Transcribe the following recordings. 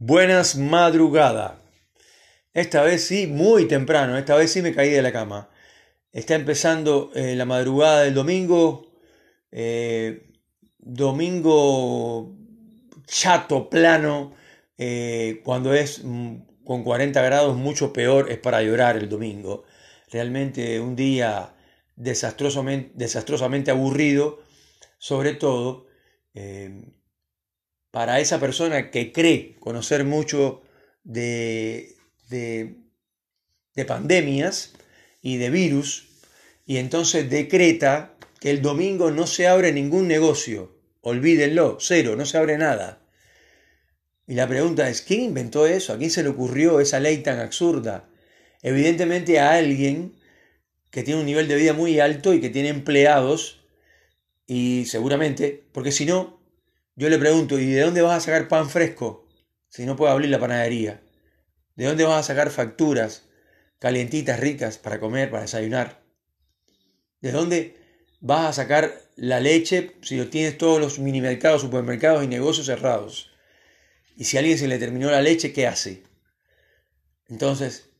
Buenas madrugada. Esta vez sí, muy temprano, esta vez sí me caí de la cama. Está empezando eh, la madrugada del domingo, eh, domingo chato, plano, eh, cuando es mm, con 40 grados mucho peor, es para llorar el domingo. Realmente un día desastrosamente, desastrosamente aburrido, sobre todo para esa persona que cree conocer mucho de, de, pandemias y de virus, y entonces decreta que el domingo no se abre ningún negocio. Olvídenlo, cero, no se abre nada. Y la pregunta es, ¿quién inventó eso? ¿A quién se le ocurrió esa ley tan absurda? Evidentemente a alguien que tiene un nivel de vida muy alto y que tiene empleados, y seguramente, porque si no, yo le pregunto, ¿y de dónde vas a sacar pan fresco si no puedo abrir la panadería? ¿De dónde vas a sacar facturas calientitas, ricas para comer, para desayunar? ¿De dónde vas a sacar la leche si tienes todos los minimercados, supermercados y negocios cerrados? Y si a alguien se le terminó la leche, ¿qué hace? Entonces,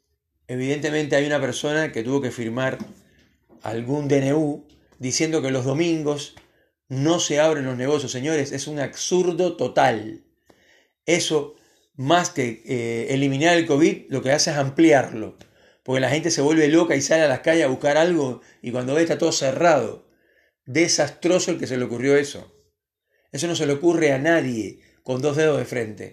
evidentemente hay una persona que tuvo que firmar algún DNU diciendo que los domingos no se abren los negocios, señores, es un absurdo total. Eso, más que eh, eliminar el COVID, lo que hace es ampliarlo, porque la gente se vuelve loca y sale a las calles a buscar algo y cuando ve está todo cerrado. Desastroso el que se le ocurrió eso. Eso no se le ocurre a nadie con dos dedos de frente.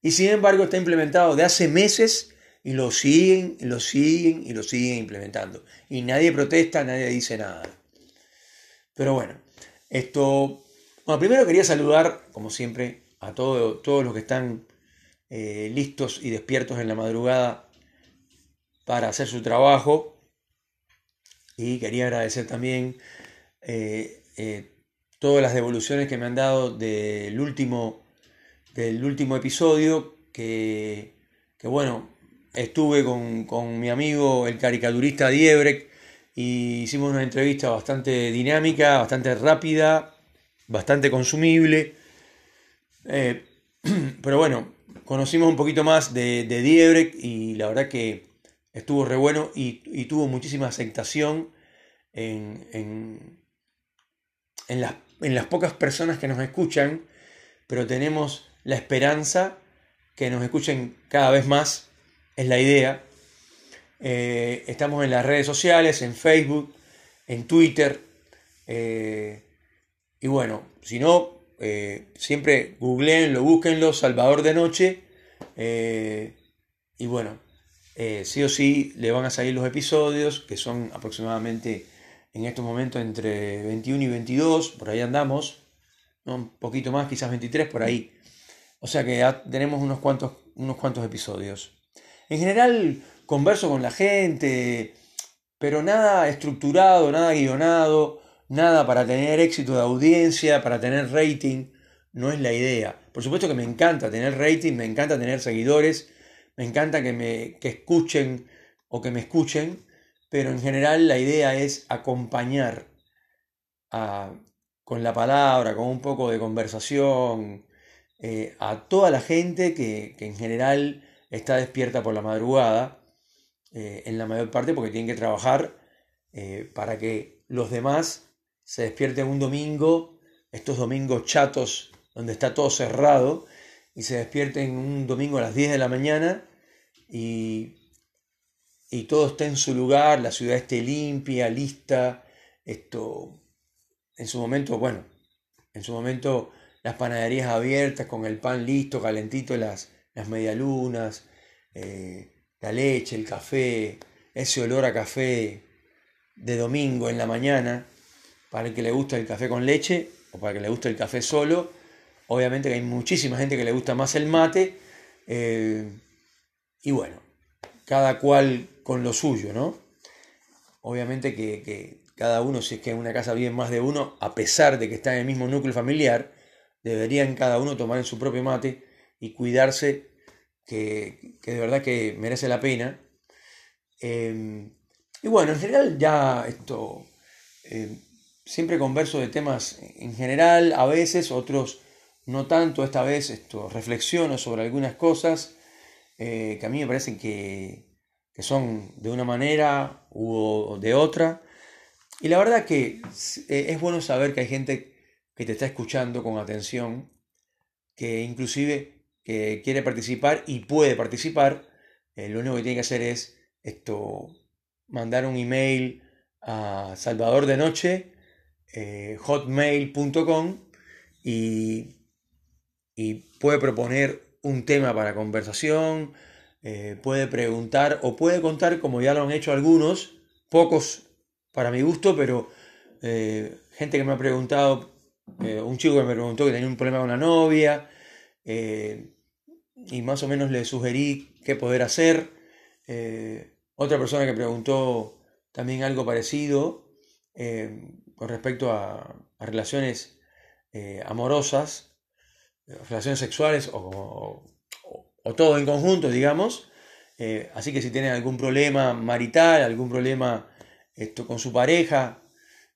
Y sin embargo está implementado de hace meses y lo siguen, lo siguen y lo siguen implementando. Y nadie protesta, nadie dice nada. Pero bueno, esto, bueno, primero quería saludar, como siempre, a todos los que están eh, listos y despiertos en la madrugada para hacer su trabajo. Y quería agradecer también eh, eh, todas las devoluciones que me han dado del último, del último episodio, que, bueno, estuve con, con, mi amigo el caricaturista Diebrek y hicimos una entrevista bastante dinámica, bastante rápida, bastante consumible. Eh, pero bueno, conocimos un poquito más de, de y la verdad que estuvo re bueno y, tuvo muchísima aceptación en, en, las, en las pocas personas que nos escuchan, pero tenemos la esperanza que nos escuchen cada vez más, es la idea. Eh, estamos en las redes sociales, en Facebook, en Twitter. Eh, y bueno, si no, eh, siempre googleenlo, búsquenlo, Salvador de Noche. y bueno, sí o sí le van a salir los episodios, que son aproximadamente en estos momentos entre 21 y 22, por ahí andamos. Un poquito más, quizás 23, por ahí. O sea que ya tenemos unos cuantos, unos cuantos episodios. En general, converso con la gente, pero nada estructurado, nada guionado, nada para tener éxito de audiencia, para tener rating, no es la idea. Por supuesto que me encanta tener rating, me encanta tener seguidores, me encanta que me que escuchen o que me escuchen, pero en general la idea es acompañar con la palabra, con un poco de conversación, eh, a toda la gente que, que en general está despierta por la madrugada eh, en la mayor parte porque tienen que trabajar eh, para que los demás se despierten un domingo, estos domingos chatos donde está todo cerrado, y se despierten un domingo a las 10 de la mañana y, y todo esté en su lugar, la ciudad esté limpia, lista, esto, en su momento, bueno, en su momento las panaderías abiertas con el pan listo, calentito, las, las medialunas, eh, la leche, el café, ese olor a café de domingo en la mañana, para el que le gusta el café con leche o para el que le gusta el café solo. Obviamente que hay muchísima gente que le gusta más el mate. Eh, y bueno, cada cual con lo suyo, ¿no? Obviamente que, cada uno, si es que en una casa vive más de uno, a pesar de que está en el mismo núcleo familiar, deberían cada uno tomar su propio mate y cuidarse que, de verdad que merece la pena. Em, y bueno, en general ya esto, em, siempre converso de temas en general, a veces otros no tanto esta vez, esto, reflexiono sobre algunas cosas eh, que a mí me parecen que, que, son de una manera u de otra. Y la verdad que eh, es bueno saber que hay gente que te está escuchando con atención, que inclusive que quiere participar y puede participar. Eh, lo único que tiene que hacer es esto, mandar un email a Salvador Noche, hotmail.com y y puede proponer un tema para conversación, eh, puede preguntar o puede contar, como ya lo han hecho algunos, pocos para mi gusto, pero eh, gente que me ha preguntado, eh, un chico que me preguntó que tenía un problema con una novia, y más o menos le sugerí qué poder hacer. otra persona que preguntó también algo parecido con respecto a relaciones amorosas relaciones sexuales o, todo en conjunto, digamos. Eh, así que si tienen algún problema marital, algún problema esto, con su pareja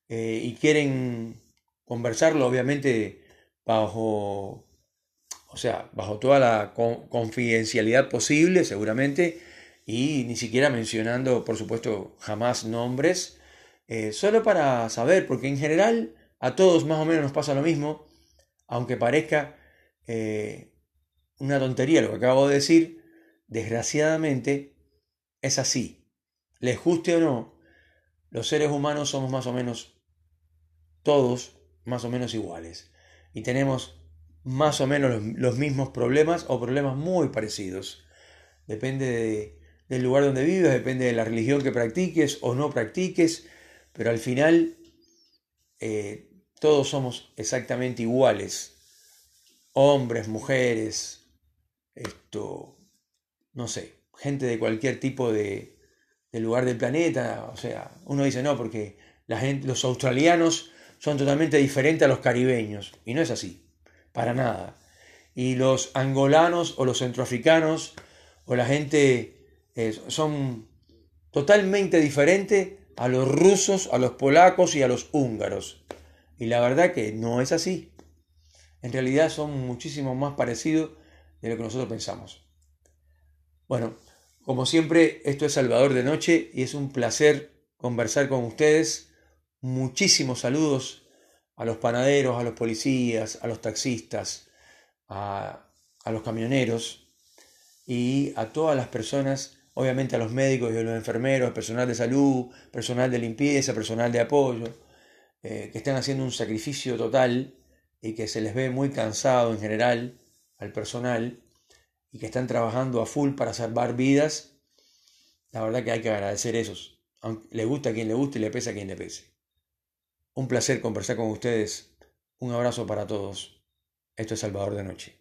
eh, y quieren conversarlo, obviamente bajo, o sea, bajo toda la confidencialidad posible, seguramente, y ni siquiera mencionando, por supuesto, jamás nombres, eh, solo para saber, porque en general a todos más o menos nos pasa lo mismo, aunque parezca eh, una tontería lo que acabo de decir, desgraciadamente es así. Les guste o no, los seres humanos somos más o menos todos más o menos iguales. Y tenemos más o menos los, mismos problemas o problemas muy parecidos. Depende del lugar donde vives, depende de la religión que practiques o no practiques, pero al final eh, todos somos exactamente iguales hombres, mujeres, esto, no sé, gente de cualquier tipo de, lugar del planeta. O sea, uno dice no, porque los australianos son totalmente diferentes a los caribeños. Y no es así, para nada. Y los angolanos o los centroafricanos o la gente eh, son totalmente diferentes a los rusos, a los polacos y a los húngaros. Y la verdad que no es así en realidad son muchísimo más parecidos de lo que nosotros pensamos. Bueno, como siempre, esto es Salvador de Noche y es un placer conversar con ustedes. Muchísimos saludos a los panaderos, a los policías, a los taxistas, a, los camioneros y a todas las personas, obviamente a los médicos y a los enfermeros, personal de salud, personal de limpieza, personal de apoyo, eh, que están haciendo un sacrificio total y que se les ve muy cansado en general al personal y que están trabajando a full para salvar vidas, la verdad que hay que agradecer esos. Aunque le gusta a quien le guste y le pese a quien le pese. Un placer conversar con ustedes. Un abrazo para todos. Esto es Salvador de Noche.